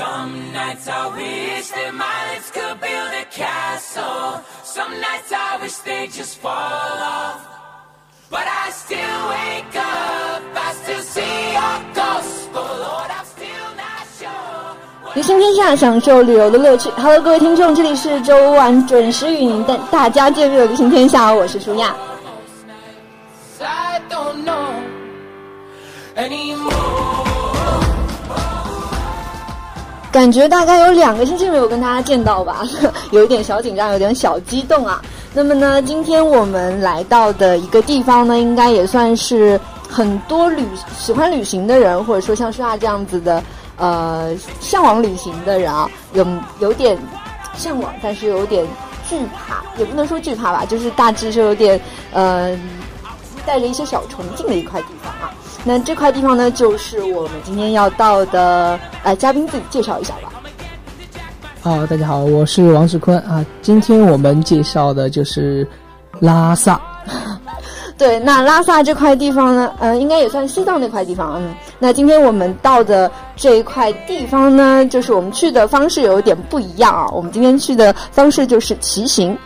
Some nights I wish that my lips could build a castle. Some nights I wish they just fall off. But I still wake up, I still see your ghost. Oh Lord, I'm still not sure. 旅行天下，享受旅游的乐趣。Hello，各位听众，这里是周晚准时与您的大家见面的旅行天下，我是舒亚。感觉大概有两个星期没有跟大家见到吧，有一点小紧张，有点小激动啊。那么呢，今天我们来到的一个地方呢，应该也算是很多旅喜欢旅行的人，或者说像舒亚这样子的，呃，向往旅行的人啊，有有点向往，但是有点惧怕，也不能说惧怕吧，就是大致是有点呃，带着一些小崇敬的一块地方啊。那这块地方呢，就是我们今天要到的。呃，嘉宾自己介绍一下吧。好，大家好，我是王志坤啊。今天我们介绍的就是拉萨。对，那拉萨这块地方呢，呃，应该也算西藏那块地方。嗯，那今天我们到的这一块地方呢，就是我们去的方式有点不一样啊。我们今天去的方式就是骑行。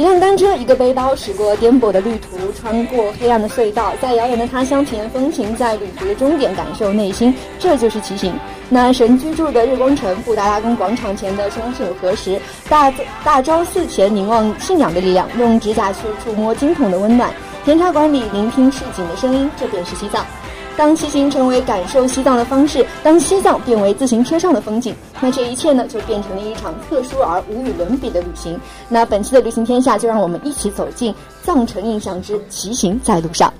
一辆单车，一个背包，驶过颠簸的旅途，穿过黑暗的隧道，在遥远的他乡体验风情，在旅途的终点感受内心，这就是骑行。那神居住的日光城，布达拉宫广场前的双手合十，大大昭寺前凝望信仰的力量，用指甲去触摸经筒的温暖，甜茶馆里聆听市井的声音，这便是西藏。当骑行成为感受西藏的方式，当西藏变为自行车上的风景，那这一切呢，就变成了一场特殊而无与伦比的旅行。那本期的旅行天下，就让我们一起走进藏城印象之骑行在路上。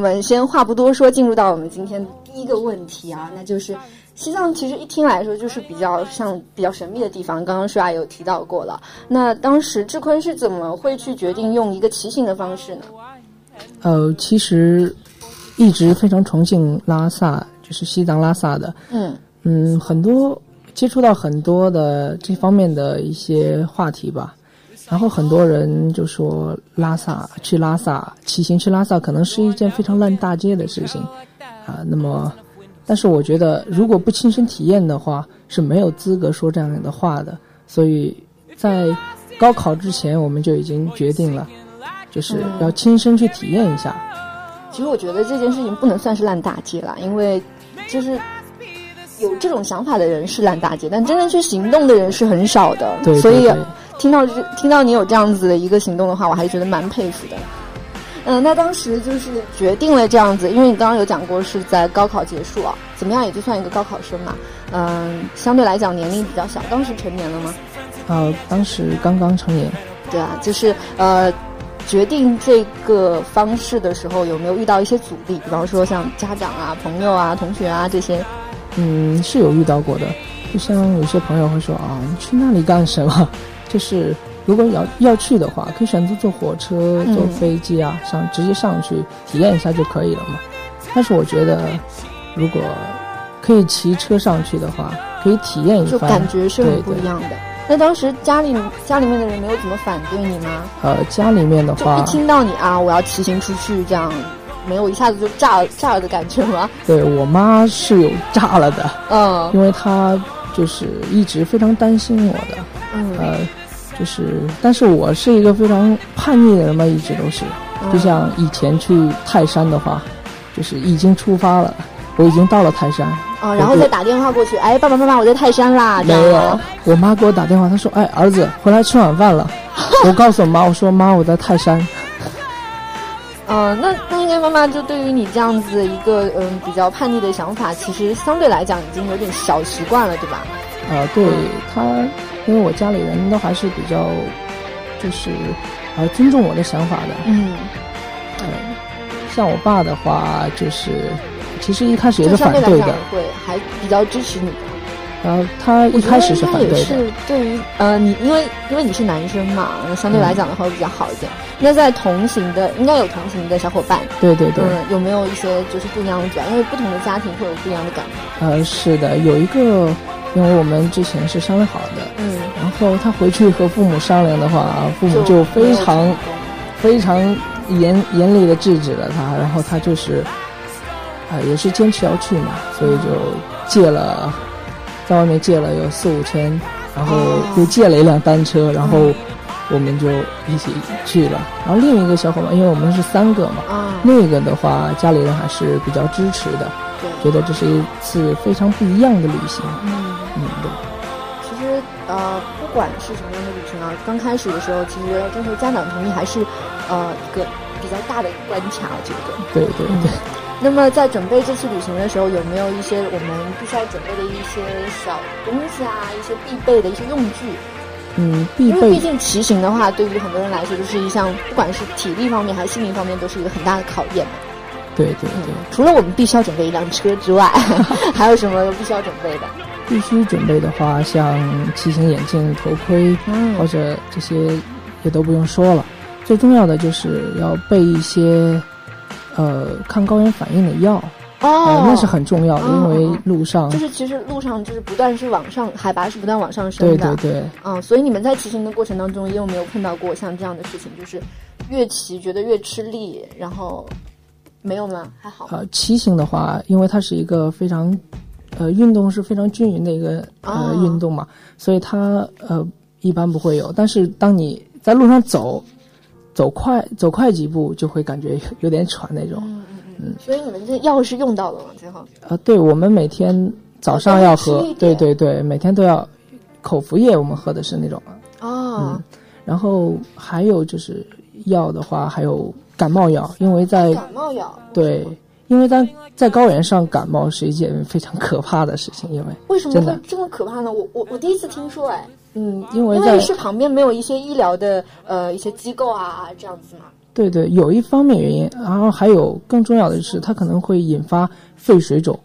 们先话不多说，进入到我们今天第一个问题啊，那就是西藏其实一听来说就是比较像比较神秘的地方。刚刚舒雅有提到过了，那当时志坤是怎么会去决定用一个骑行的方式呢？呃，其实一直非常崇敬拉萨，就是西藏拉萨的。嗯嗯，很多接触到很多的这方面的一些话题吧。然后很多人就说拉萨去拉萨骑行去拉萨可能是一件非常烂大街的事情，啊，那么，但是我觉得如果不亲身体验的话是没有资格说这样的话的。所以在高考之前我们就已经决定了，就是要亲身去体验一下。其实我觉得这件事情不能算是烂大街了，因为就是有这种想法的人是烂大街，但真正去行动的人是很少的。对，所以。听到听到你有这样子的一个行动的话，我还是觉得蛮佩服的。嗯，那当时就是决定了这样子，因为你刚刚有讲过是在高考结束啊，怎么样也就算一个高考生嘛。嗯，相对来讲年龄比较小，当时成年了吗？呃，当时刚刚成年。对啊，就是呃，决定这个方式的时候有没有遇到一些阻力？比方说像家长啊、朋友啊、同学啊这些。嗯，是有遇到过的。就像有些朋友会说啊，你去那里干什么？就是如果要要去的话，可以选择坐火车、坐飞机啊，上直接上去体验一下就可以了嘛。但是我觉得，如果可以骑车上去的话，可以体验一下，就感觉是很不一样的。那当时家里家里面的人没有怎么反对你吗？呃，家里面的话，一听到你啊，我要骑行出去，这样没有一下子就炸炸了的感觉吗？对我妈是有炸了的，嗯，因为她就是一直非常担心我的，嗯，呃。就是，但是我是一个非常叛逆的人嘛，一直都是。就像以前去泰山的话，就是已经出发了，我已经到了泰山。哦，然后再打电话过去，哎，爸爸妈妈，我在泰山啦。没有，我妈给我打电话，她说，哎，儿子回来吃晚饭了。我告诉我妈，我说妈，我在泰山。嗯，那那应该妈妈就对于你这样子一个嗯比较叛逆的想法，其实相对来讲已经有点小习惯了，对吧？啊，对他，因为我家里人都还是比较就是呃尊重我的想法的。嗯，呃，像我爸的话，就是其实一开始也是反对的，会还比较支持你。然后他一开始是反对的。是对于呃你，因为因为你是男生嘛，相对来讲的话会比较好一点。那在同行的应该有同行的小伙伴，对对对，有没有一些就是不一样的感因为不同的家庭会有不一样的感觉。呃，是的，有一个，因为我们之前是商量好的，嗯，然后他回去和父母商量的话，父母就非常非常严严厉的制止了他，然后他就是啊也是坚持要去嘛，所以就借了。在外面借了有四五千，然后又借了一辆单车，然后我们就一起去了。然后另一个小伙伴，因为我们是三个嘛，另一个的话家里人还是比较支持的，觉得这是一次非常不一样的旅行。呃，不管是什么样的旅行啊，刚开始的时候，其实征求家长同意还是呃一个比较大的关卡，我觉得。对对对。那么在准备这次旅行的时候，有没有一些我们必须要准备的一些小东西啊，一些必备的一些用具？嗯，必因为毕竟骑行的话，对于很多人来说，就是一项不管是体力方面还是心灵方面，都是一个很大的考验嘛对对对。除了我们必须要准备一辆车之外，还有什么必须要准备的？必须准备的话，像骑行眼镜、头盔，嗯或者这些也都不用说了。最重要的就是要备一些。呃，抗高原反应的药哦，那是很重要的，因为路上就是其实路上就是不断是往上，海拔是不断往上升的，对对对，嗯，所以你们在骑行的过程当中，也有没有碰到过像这样的事情？就是越骑觉得越吃力，然后没有吗？还好。呃，骑行的话，因为它是一个非常呃运动是非常均匀的一个呃运动嘛，所以它呃一般不会有。但是当你在路上走。走快走快几步就会感觉有点喘那种，嗯嗯嗯。所以你们这药是用到了吗？最后？呃，对，我们每天早上要喝，对对对，每天都要口服液，我们喝的是那种。哦。嗯，然后还有就是药的话，还有感冒药，因为在感冒药。对，因为在在高原上感冒是一件非常可怕的事情，因为为什么会这么可怕呢？我我我第一次听说，哎。嗯，因为因为是旁边没有一些医疗的呃一些机构啊这样子嘛。对对，有一方面原因，然后还有更重要的是，它可能会引发肺水肿。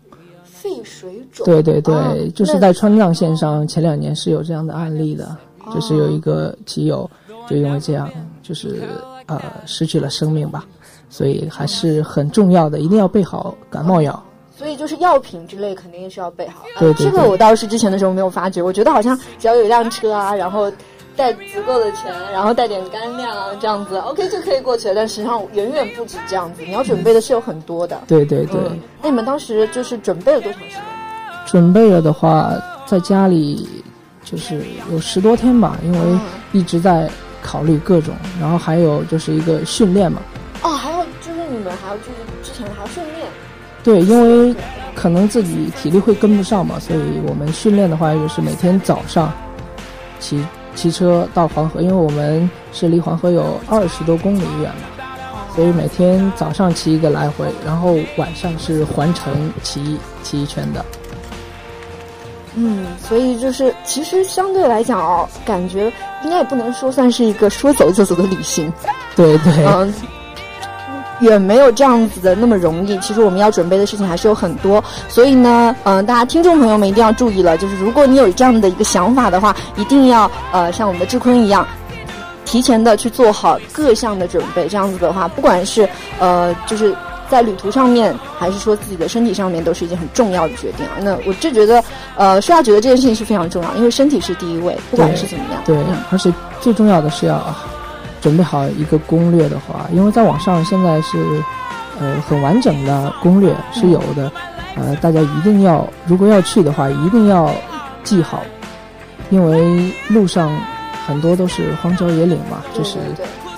肺水肿。对对对，就是在川藏线上前两年是有这样的案例的，就是有一个骑友就因为这样，就是呃失去了生命吧，所以还是很重要的，一定要备好感冒药。所以就是药品之类肯定是要备好。对对。这个我倒是之前的时候没有发觉，我觉得好像只要有一辆车啊，然后带足够的钱，然后带点干粮啊，这样子 OK 就可以过去了。但实际上远远不止这样子，你要准备的是有很多的。对对对。那你们当时就是准备了多长时间？准备了的话，在家里就是有十多天吧，因为一直在考虑各种，然后还有就是一个训练嘛。们还要就是之前还要训练。对，因为可能自己体力会跟不上嘛，所以我们训练的话就是每天早上骑骑车到黄河，因为我们是离黄河有二十多公里远嘛，所以每天早上骑一个来回，然后晚上是环城骑骑一圈的。嗯，所以就是其实相对来讲哦，感觉应该也不能说算是一个说走就走的旅行。对对。嗯。远没有这样子的那么容易。其实我们要准备的事情还是有很多，所以呢，嗯，大家听众朋友们一定要注意了，就是如果你有这样的一个想法的话，一定要呃像我们的志坤一样，提前的去做好各项的准备。这样子的话，不管是呃就是在旅途上面，还是说自己的身体上面，都是一件很重要的决定啊。那我就觉得，呃，说下觉得这件事情是非常重要，因为身体是第一位，不管是怎么样。对，而且最重要的是要。准备好一个攻略的话，因为在网上现在是，呃，很完整的攻略是有的，呃，大家一定要如果要去的话，一定要记好，因为路上很多都是荒郊野岭嘛，就是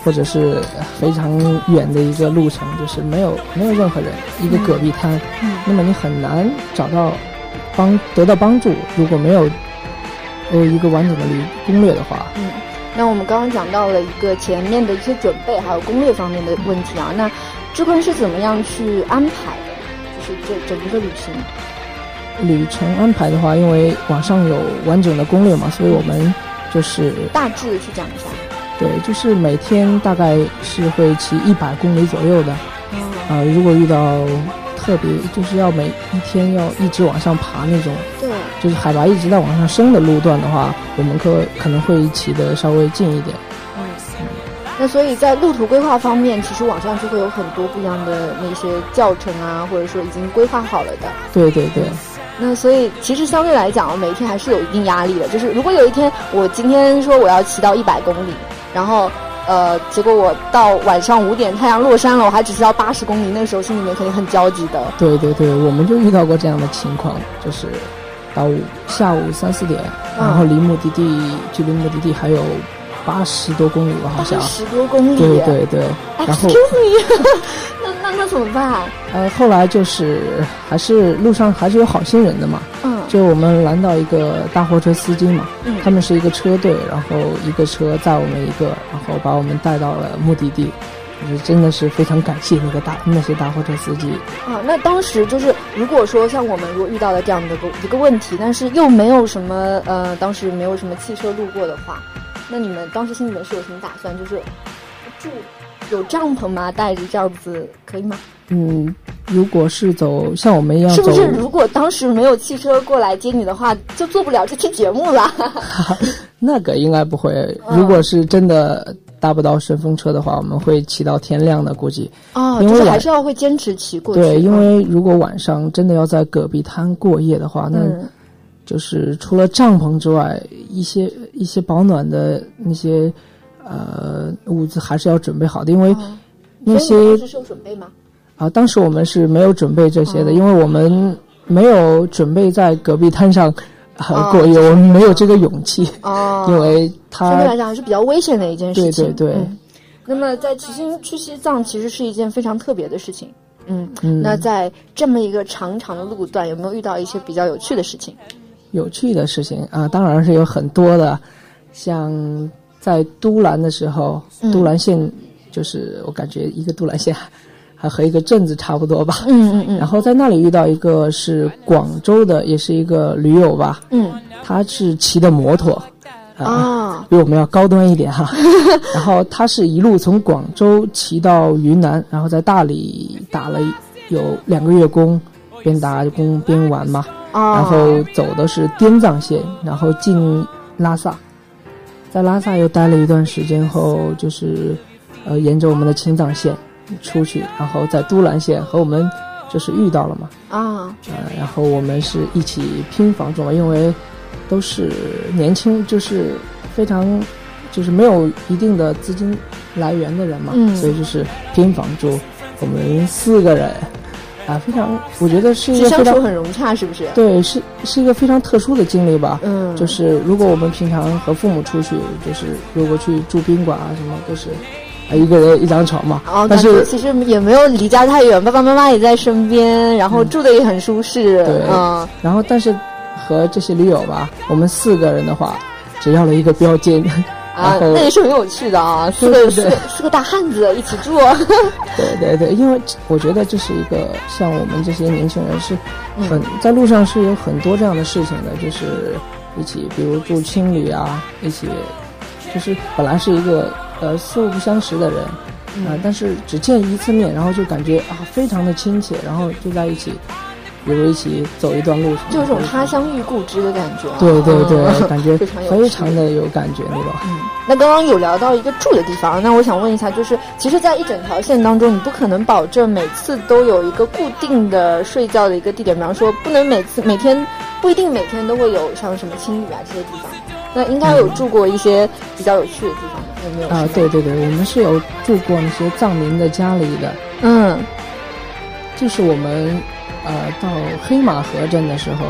或者是非常远的一个路程，就是没有没有任何人，一个戈壁滩，那么你很难找到帮得到帮助。如果没有呃一个完整的旅攻略的话，嗯，那我们刚刚讲到了一个前面的一些准备，还有攻略方面的问题啊。那志坤是怎么样去安排的？就是这整个旅行旅程安排的话，因为网上有完整的攻略嘛，所以我们就是大致的去讲一下。对，就是每天大概是会骑一百公里左右的。啊，如果遇到特别就是要每一天要一直往上爬那种，对，就是海拔一直在往上升的路段的话，我们可可能会骑的稍微近一点。嗯，那所以在路途规划方面，其实网上就会有很多不一样的那些教程啊，或者说已经规划好了的。对对对。那所以其实相对来讲，每天还是有一定压力的。就是如果有一天我今天说我要骑到一百公里。然后，呃，结果我到晚上五点太阳落山了，我还只需要八十公里，那个时候心里面肯定很焦急的。对对对，我们就遇到过这样的情况，就是到下午三四点，然后离目的地距离目的地还有八十多公里吧，好像。十多公里。对对对。然后。那那那怎么办？呃，后来就是还是路上还是有好心人的嘛。嗯。就我们拦到一个大货车司机嘛，他们是一个车队，然后一个车载我们一个，然后把我们带到了目的地，就是真的是非常感谢那个大那些大货车司机。啊，那当时就是如果说像我们如果遇到了这样的个一个问题，但是又没有什么呃，当时没有什么汽车路过的话，那你们当时心里面是有什么打算？就是住有帐篷吗？带着这样子可以吗？嗯。如果是走像我们一样，是不是如果当时没有汽车过来接你的话，就做不了这期节目了？那个应该不会。如果是真的搭不到顺风车的话，我们会骑到天亮的，估计。哦，就是还是要会坚持骑过去。对，因为如果晚上真的要在戈壁滩过夜的话，那就是除了帐篷之外，一些一些保暖的那些呃物资还是要准备好的，因为那些是有准备吗？啊，当时我们是没有准备这些的，因为我们没有准备在戈壁滩上过夜，我们没有这个勇气。哦，因为它相对来讲还是比较危险的一件事情。对对对。那么在骑行去西藏，其实是一件非常特别的事情。嗯嗯。那在这么一个长长的路段，有没有遇到一些比较有趣的事情？有趣的事情啊，当然是有很多的。像在都兰的时候，都兰县就是我感觉一个都兰县。还和一个镇子差不多吧。嗯嗯嗯。然后在那里遇到一个是广州的，也是一个驴友吧。嗯。他是骑的摩托，啊，比我们要高端一点哈。然后他是一路从广州骑到云南，然后在大理打了有两个月工，边打工边玩嘛。啊。然后走的是滇藏线，然后进拉萨，在拉萨又待了一段时间后，就是呃沿着我们的青藏线。出去，然后在都兰县和我们就是遇到了嘛啊，呃，然后我们是一起拼房住嘛，因为都是年轻，就是非常就是没有一定的资金来源的人嘛，所以就是拼房住，我们四个人啊，非常我觉得是一个相处很融洽，是不是？对，是是一个非常特殊的经历吧。嗯，就是如果我们平常和父母出去，就是如果去住宾馆啊什么都是。啊，一个人一张床嘛，但是其实也没有离家太远，爸爸妈妈也在身边，然后住的也很舒适。对，嗯，然后但是和这些驴友吧，我们四个人的话，只要了一个标间。啊，那也是很有趣的啊，四个四四个大汉子一起住。对对对，因为我觉得这是一个像我们这些年轻人是很在路上是有很多这样的事情的，就是一起比如住青旅啊，一起就是本来是一个。呃，素不相识的人，啊，但是只见一次面，然后就感觉啊，非常的亲切，然后就在一起，比如一起走一段路，就有种他乡遇故知的感觉。对对对，感觉 非常的有感觉那种。嗯，那刚刚有聊到一个住的地方，那我想问一下，就是其实，在一整条线当中，你不可能保证每次都有一个固定的睡觉的一个地点，比方说，不能每次每天不一定每天都会有像什么青旅啊这些地方，那应该有住过一些比较有趣的地方。啊，对对对，我们是有住过那些藏民的家里的。嗯，就是我们呃到黑马河镇的时候，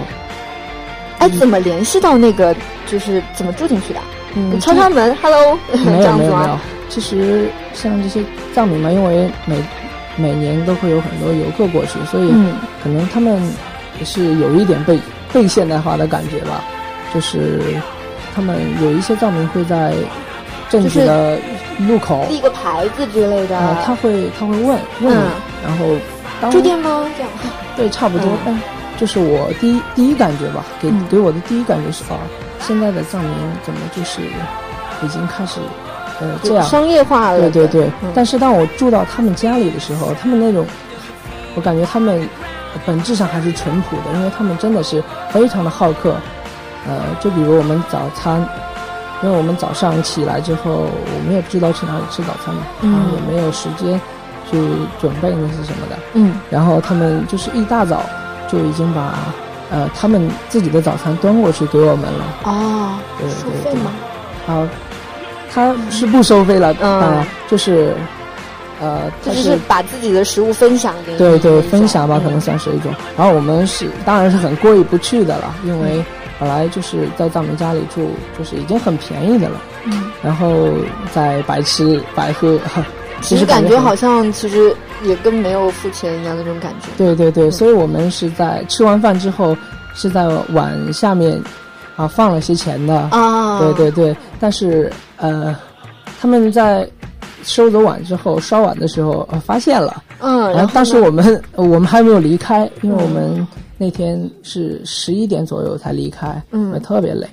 哎，怎么联系到那个？就是怎么住进去的？嗯，敲敲门，Hello，没有 没有没有，其实像这些藏民嘛，因为每每年都会有很多游客过去，所以可能他们是有一点被被现代化的感觉吧。就是他们有一些藏民会在镇子的路口立个牌子之类的，他会他会问问，然后当住店吗？这样对，差不多。但就是我第一第一感觉吧，给给我的第一感觉是啊，现在的藏民怎么就是已经开始。呃，这样商业化了。对对对，但是当我住到他们家里的时候，他们那种，我感觉他们本质上还是淳朴的，因为他们真的是非常的好客。呃，就比如我们早餐，因为我们早上起来之后，我们也不知道去哪里吃早餐嘛，然后也没有时间去准备那些什么的。嗯。然后他们就是一大早就已经把呃他们自己的早餐端过去给我们了。哦。对对对？啊。他是不收费了，嗯，就是，呃，他是把自己的食物分享给对对分享吧，可能算是一种。然后我们是当然是很过意不去的了，因为本来就是在藏民家里住，就是已经很便宜的了，嗯，然后在白吃白喝，其实感觉好像其实也跟没有付钱一样的那种感觉。对对对，所以我们是在吃完饭之后是在碗下面。啊，放了些钱的啊，对对对，但是呃，他们在收走碗之后，刷碗的时候呃发现了，嗯，然后当时我们 我们还没有离开，因为我们那天是十一点左右才离开，嗯，特别累，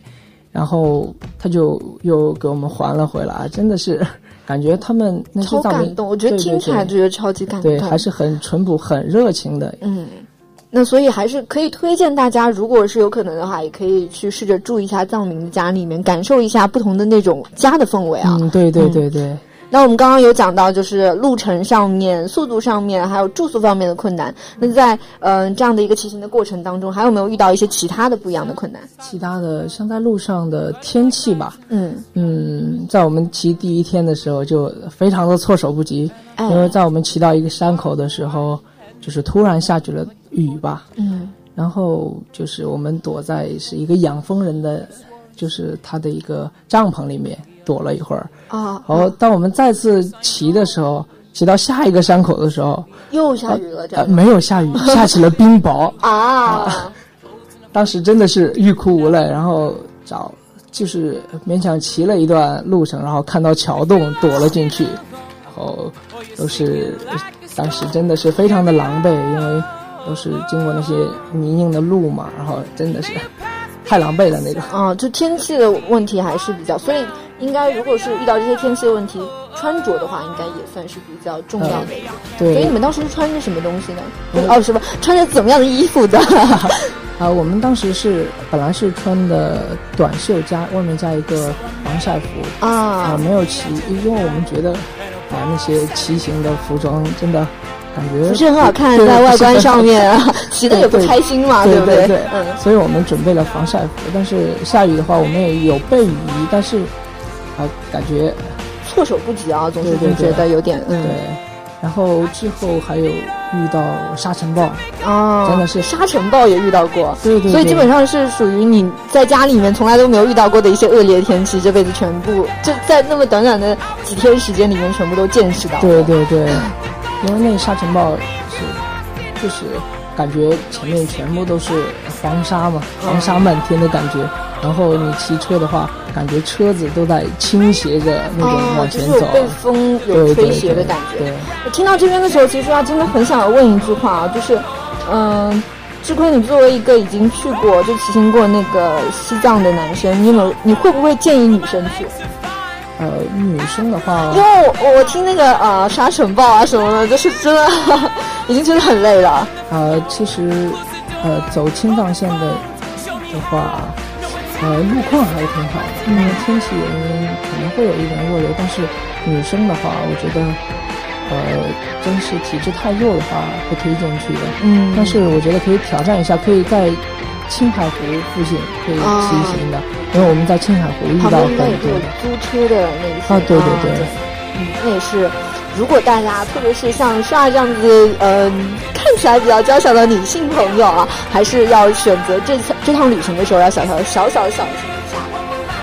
然后他就又给我们还了回来，真的是 感觉他们那些藏民，我觉得听起来就觉得超级感动，对，还是很淳朴、很热情的，嗯。那所以还是可以推荐大家，如果是有可能的话，也可以去试着住一下藏民的家里面，感受一下不同的那种家的氛围啊。嗯，对对对对。那我们刚刚有讲到，就是路程上面、速度上面，还有住宿方面的困难。那在嗯这样的一个骑行的过程当中，还有没有遇到一些其他的不一样的困难？其他的，像在路上的天气吧。嗯嗯，在我们骑第一天的时候就非常的措手不及，因为在我们骑到一个山口的时候，就是突然下起了。雨吧，嗯，然后就是我们躲在是一个养蜂人的，就是他的一个帐篷里面躲了一会儿啊。然后当我们再次骑的时候，骑到下一个山口的时候，又下雨了，这没有下雨，下起了冰雹啊。当时真的是欲哭无泪，然后找就是勉强骑了一段路程，然后看到桥洞躲了进去，然后都是当时真的是非常的狼狈，因为。都是经过那些泥泞的路嘛，然后真的是太狼狈了那个。啊，就天气的问题还是比较，所以应该如果是遇到这些天气的问题，穿着的话应该也算是比较重要的一个。对。所以你们当时是穿着什么东西呢？哦，是吧？穿着怎么样的衣服的？啊，我们当时是本来是穿的短袖加外面加一个防晒服啊，啊，没有骑，因为我们觉得啊那些骑行的服装真的。感觉不是很好看，在外观上面啊，骑的也不开心嘛，对不对？嗯，所以我们准备了防晒服，但是下雨的话，我们也有备雨衣，但是啊，感觉措手不及啊，总是觉得有点嗯。对，然后之后还有遇到沙尘暴啊，真的是沙尘暴也遇到过，对对，所以基本上是属于你在家里面从来都没有遇到过的一些恶劣天气，这辈子全部就在那么短短的几天时间里面全部都见识到。对对对。因为那沙尘暴是，就是感觉前面全部都是黄沙嘛，黄沙漫天的感觉。然后你骑车的话，感觉车子都在倾斜着那种往前走，被风有吹斜的感觉。对，我听到这边的时候，其实啊，真的很想问一句话啊，就是，嗯，志坤，你作为一个已经去过就骑行过那个西藏的男生，你有你会不会建议女生去？呃，女生的话，因为我我听那个呃沙尘暴啊什么的，就是真的 已经真的很累了。呃，其实呃走青藏线的的话，呃路况还是挺好的，因为天气原因可能会有一点恶劣，但是女生的话，我觉得呃真是体质太弱的话不推荐去的。嗯，但是我觉得可以挑战一下，可以在。青海湖附近可以骑行的，因为我们在青海湖遇到很多租车的那些啊，对对对，嗯，那也是。如果大家特别是像莎这样子，嗯，看起来比较娇小的女性朋友啊，还是要选择这次这趟旅行的时候要小小小小小心一下。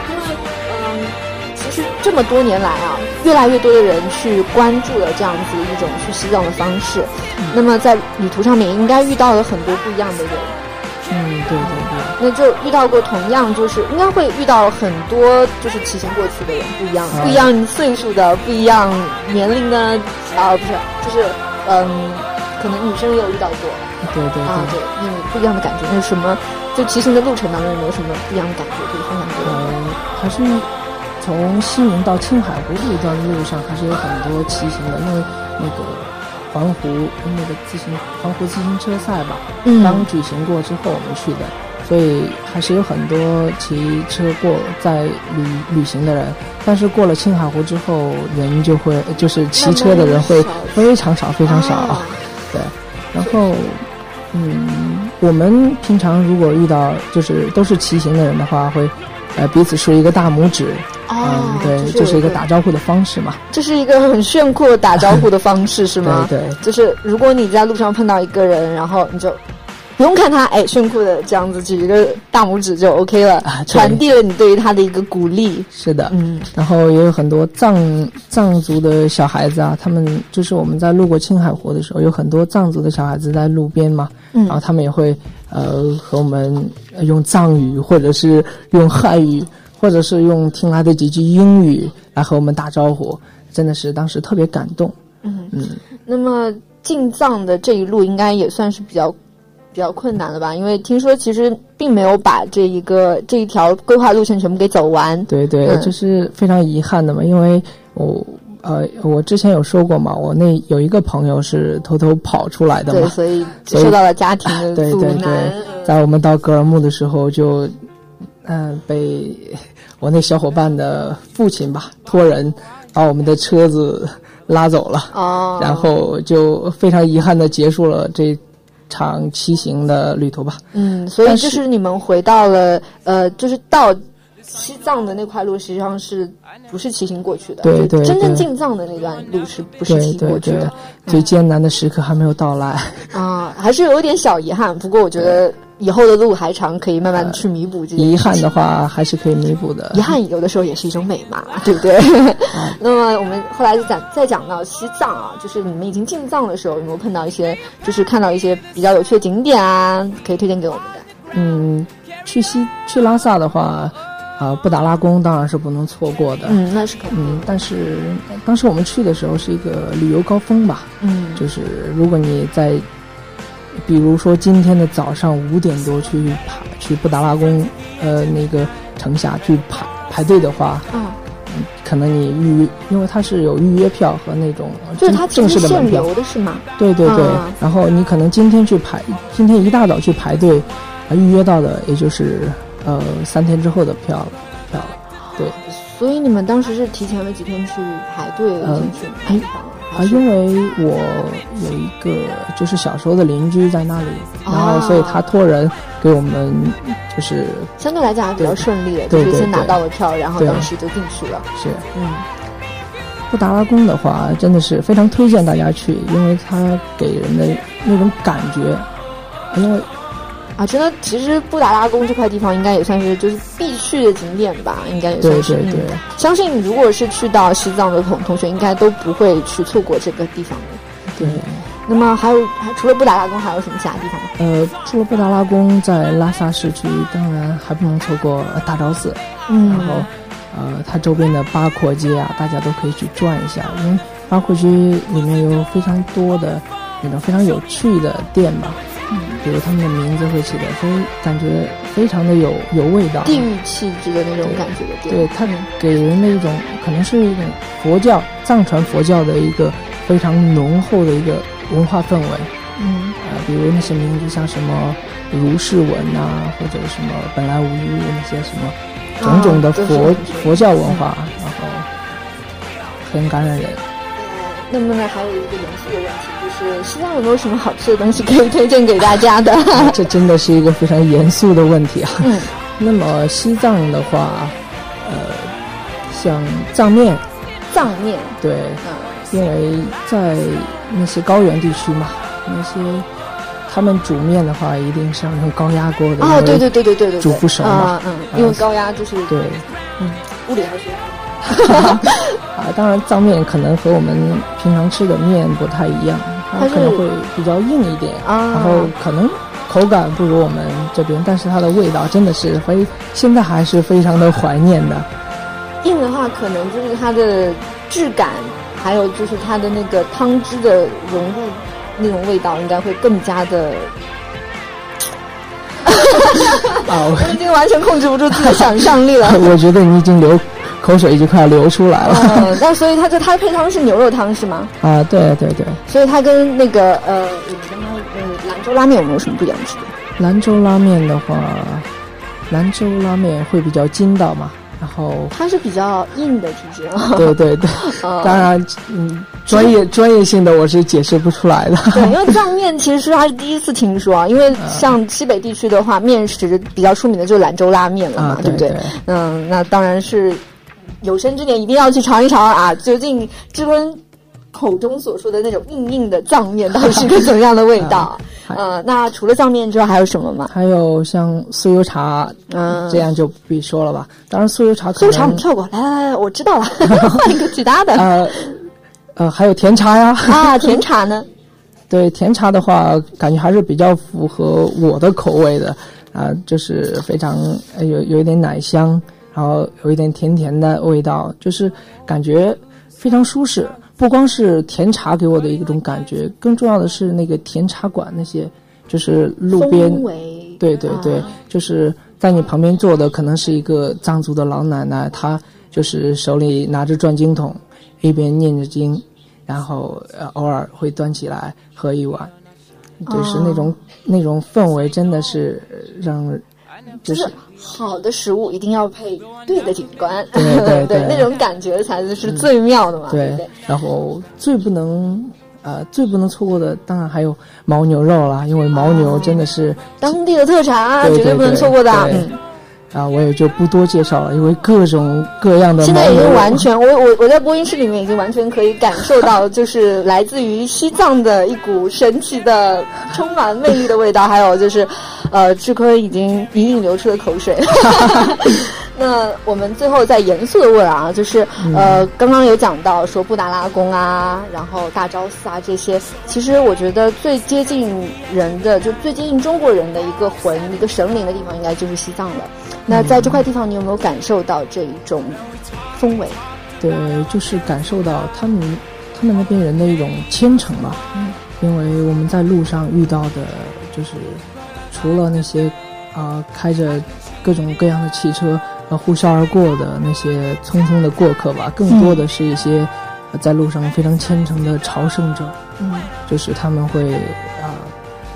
因为，嗯，其实这么多年来啊。越来越多的人去关注了这样子一种去西藏的方式。那么在旅途上面应该遇到了很多不一样的人。嗯，对对对。那就遇到过同样就是应该会遇到很多就是骑行过去的人不一样，不一样岁数的，不一样年龄的啊，不是，就是嗯，可能女生也有遇到过。对对啊，对，那种不一样的感觉，那什么？就骑行的路程当中有没有什么不一样的感觉可以分享给我？们，还是从西宁到青海湖这一段路上，还是有很多骑行的，因为那个环湖那个自行环湖自行车赛吧，刚举行过之后我们去的，所以还是有很多骑车过在旅旅行的人。但是过了青海湖之后，人就会就是骑车的人会非常少，非常少。对，然后。嗯，我们平常如果遇到就是都是骑行的人的话，会呃彼此竖一个大拇指。哦，对，这是一个打招呼的方式嘛。这是一个很炫酷的打招呼的方式，是吗？对，就是如果你在路上碰到一个人，然后你就。不用看他，哎，炫酷的这样子举一个大拇指就 OK 了，传递了你对于他的一个鼓励。是的，嗯，然后也有很多藏藏族的小孩子啊，他们就是我们在路过青海湖的时候，有很多藏族的小孩子在路边嘛，嗯，然后他们也会呃和我们用藏语，或者是用汉语，或者是用听来的几句英语来和我们打招呼，真的是当时特别感动。嗯嗯，那么进藏的这一路应该也算是比较。比较困难了吧？因为听说其实并没有把这一个这一条规划路线全部给走完。对对，这是非常遗憾的嘛。因为我呃，我之前有说过嘛，我那有一个朋友是偷偷跑出来的嘛，所以受到了家庭的阻拦。在我们到格尔木的时候，就嗯被我那小伙伴的父亲吧托人把我们的车子拉走了。哦，然后就非常遗憾的结束了这。场骑行的旅途吧。嗯，所以就是你们回到了呃，就是到西藏的那块路，实际上是不是骑行过去的？对对，真正进藏的那段路是不是骑过去的？最艰难的时刻还没有到来啊，还是有一点小遗憾。不过我觉得。以后的路还长，可以慢慢的去弥补这些遗憾的话，还是可以弥补的。遗憾有的时候也是一种美嘛，对不对？那么我们后来就讲再讲到西藏啊，就是你们已经进藏的时候，有没有碰到一些，就是看到一些比较有趣的景点啊，可以推荐给我们的？嗯，去西去拉萨的话，啊，布达拉宫当然是不能错过的。嗯，那是肯定。但是当时我们去的时候是一个旅游高峰吧？嗯，就是如果你在。比如说今天的早上五点多去爬去布达拉宫，呃，那个城下去排排队的话，嗯，可能你预约因为它是有预约票和那种就是它正式的门票的是吗？对对对，然后你可能今天去排，今天一大早去排队，预约到的也就是呃三天之后的票票了，对。所以你们当时是提前了几天去排队进去买票？啊，因为我有一个就是小时候的邻居在那里，然后所以他托人给我们，就是相对来讲还比较顺利，就是先拿到了票，然后当时就进去了。是，嗯，布达拉宫的话，真的是非常推荐大家去，因为它给人的那种感觉，因为。啊，真的，其实布达拉宫这块地方应该也算是就是必去的景点吧，应该也算是。对对对。相信如果是去到西藏的同同学，应该都不会去错过这个地方的。对。那么还有，除了布达拉宫，还有什么其他地方吗？呃，除了布达拉宫，在拉萨市区，当然还不能错过大昭寺。嗯。然后，呃，它周边的八廓街啊，大家都可以去转一下，因为八廓街里面有非常多的那种非常有趣的店吧。比如他们的名字会起的非感觉非常的有有味道，地域气质的那种感觉的对，它给人的一种可能是一种佛教藏传佛教的一个非常浓厚的一个文化氛围。嗯，啊，比如那些名字像什么如是文呐，或者什么本来无一物那些什么种种的佛佛教文化，然后很感染人。那么呢，还有一个严肃的问题。就是西藏有没有什么好吃的东西可以推荐给大家的？这真的是一个非常严肃的问题啊。嗯，那么西藏的话，呃，像藏面，藏面，对，因为在那些高原地区嘛，那些他们煮面的话，一定是要用高压锅的。哦，对对对对对对，煮不熟嘛。嗯，因为高压就是对，嗯，物理还是。啊，当然藏面可能和我们平常吃的面不太一样，它可能会比较硬一点，啊然后可能口感不如我们这边，但是它的味道真的是非现在还是非常的怀念的。硬的话，可能就是它的质感，还有就是它的那个汤汁的融入，那种味道应该会更加的。啊！我已经完全控制不住自己的想象力了。我觉得你已经流口水，已经快要流出来了。嗯，那所以它这它的配汤是牛肉汤是吗？啊，对对对。所以它跟那个呃，我们刚刚呃兰州拉面有没有什么不一样的区别？兰州拉面的话，兰州拉面会比较筋道嘛。然后它是比较硬的体质，对对对，当然，嗯，专业专业性的我是解释不出来的。对，因为藏面其实还是第一次听说啊，因为像西北地区的话，面食比较出名的就是兰州拉面了嘛，对不对？嗯，那当然是有生之年一定要去尝一尝啊！究竟志坤口中所说的那种硬硬的藏面，到底是个怎么样的味道？呃，那除了藏面之外还有什么吗？还有像酥油茶，嗯，这样就不必说了吧。当然，酥油茶，酥油茶我们跳过。来来来，我知道了，换一个其他的。呃，呃，还有甜茶呀。啊，甜茶呢？对，甜茶的话，感觉还是比较符合我的口味的啊，就是非常有有一点奶香，然后有一点甜甜的味道，就是感觉非常舒适。不光是甜茶给我的一种感觉，更重要的是那个甜茶馆那些，就是路边，对对对，就是在你旁边坐的可能是一个藏族的老奶奶，她就是手里拿着转经筒，一边念着经，然后呃偶尔会端起来喝一碗，就是那种那种氛围真的是让。就是好的食物一定要配对的景观，对对 对，那种感觉才是是最妙的嘛。对，然后最不能呃最不能错过的，当然还有牦牛肉啦，因为牦牛真的是当地的特产啊，绝对不能错过的。嗯。啊，我也就不多介绍了，因为各种各样的。现在已经完全，我我我在播音室里面已经完全可以感受到，就是来自于西藏的一股神奇的、充满魅力的味道，还有就是，呃，志坤已经隐隐流出了口水。那我们最后再严肃的问啊，就是呃，刚刚有讲到说布达拉宫啊，然后大昭寺啊这些，其实我觉得最接近人的，就最接近中国人的一个魂、一个神灵的地方，应该就是西藏了。那在这块地方，你有没有感受到这一种氛围？对，就是感受到他们他们那边人的一种虔诚吧。嗯，因为我们在路上遇到的，就是除了那些啊开着各种各样的汽车。呼啸而过的那些匆匆的过客吧，更多的是一些在路上非常虔诚的朝圣者。嗯，就是他们会啊，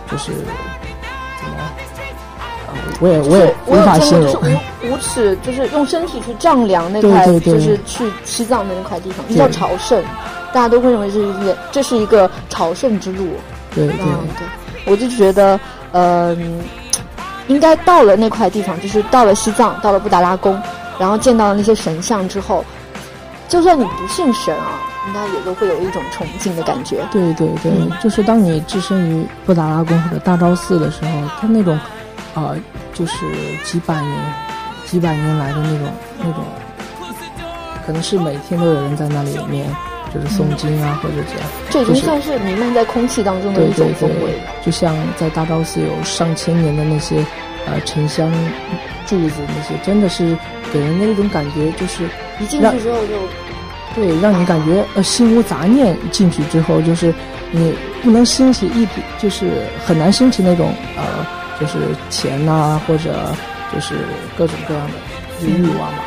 就是怎么？我也我也无法形容。无耻，就是用身体去丈量那块，就是去西藏的那块地方，叫朝圣。大家都会认为这是一个这是一个朝圣之路。对对对，我就觉得，嗯。应该到了那块地方，就是到了西藏，到了布达拉宫，然后见到了那些神像之后，就算你不信神啊，应该也都会有一种崇敬的感觉。对对对，就是当你置身于布达拉宫或者大昭寺的时候，它那种啊，就是几百年、几百年来的那种那种，可能是每天都有人在那里面。就是诵经啊，或者这样，这已经算是弥漫在空气当中的一种氛围。就像在大昭寺有上千年的那些呃沉香柱子，那些真的是给人的一种感觉，就是一进去之后就对，让你感觉呃心无杂念。进去之后就是你不能兴起一点，就是很难兴起那种呃，就是钱呐，或者就是各种各样的欲望吧。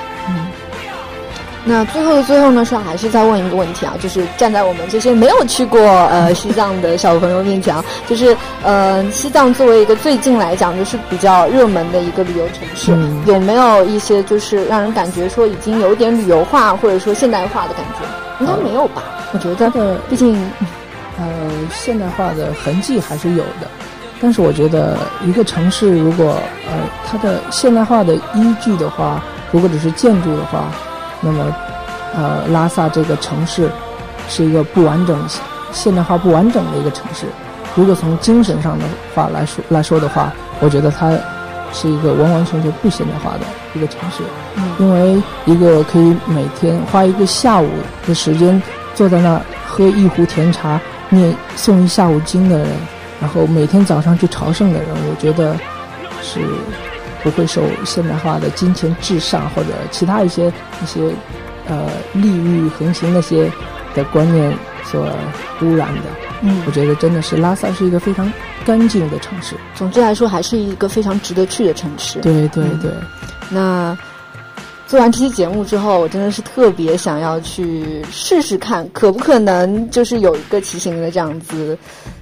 嗯。那最后的最后呢，是还是再问一个问题啊，就是站在我们这些没有去过呃 西藏的小朋友面前啊，就是呃西藏作为一个最近来讲就是比较热门的一个旅游城市，有没有一些就是让人感觉说已经有点旅游化或者说现代化的感觉？应该没有吧？我觉得它的，毕竟呃现代化的痕迹还是有的，但是我觉得一个城市如果呃它的现代化的依据的话，如果只是建筑的话。那么，呃，拉萨这个城市是一个不完整、现代化不完整的一个城市。如果从精神上的话来说来说的话，我觉得它是一个完完全全不现代化的一个城市，因为一个可以每天花一个下午的时间坐在那喝一壶甜茶、念诵一下午经的人，然后每天早上去朝圣的人，我觉得是不会受现代化的金钱至上或者其他一些一些呃利欲横行那些的观念所污染的。嗯，我觉得真的是拉萨是一个非常干净的城市。总之来说，还是一个非常值得去的城市。对对对。那做完这期节目之后，我真的是特别想要去试试看，可不可能就是有一个骑行的这样子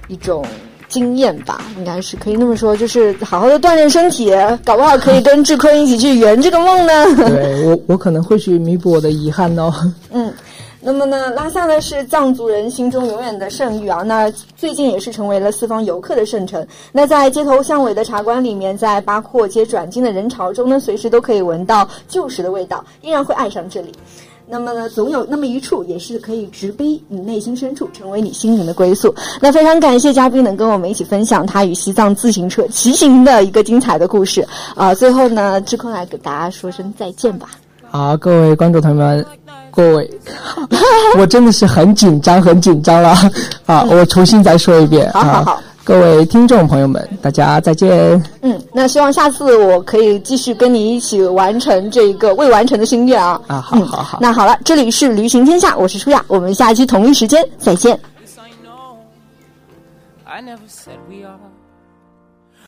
一种经验吧？应该是可以那么说，就是好好的锻炼身体，搞不好可以跟志坤一起去圆这个梦呢。对我，我可能会去弥补我的遗憾哦。嗯。那么呢，拉萨呢是藏族人心中永远的圣域啊。那最近也是成为了四方游客的圣城。那在街头巷尾的茶馆里面，在八廓街转经的人潮中呢，随时都可以闻到旧时的味道，依然会爱上这里。那么呢，总有那么一处也是可以直逼你内心深处，成为你心灵的归宿。那非常感谢嘉宾能跟我们一起分享他与西藏自行车骑行的一个精彩的故事啊。最后呢，志坤来给大家说声再见吧。好，各位观众朋友们。各位，我真的是很紧张，很紧张了啊！我重新再说一遍。好好好，各位听众朋友们，大家再见。嗯，那希望下次我可以继续跟你一起完成这个未完成的心愿啊！啊，好好好。那好了，这里是旅行天下，我是舒雅，我们下期同一时间再见。I never said we are.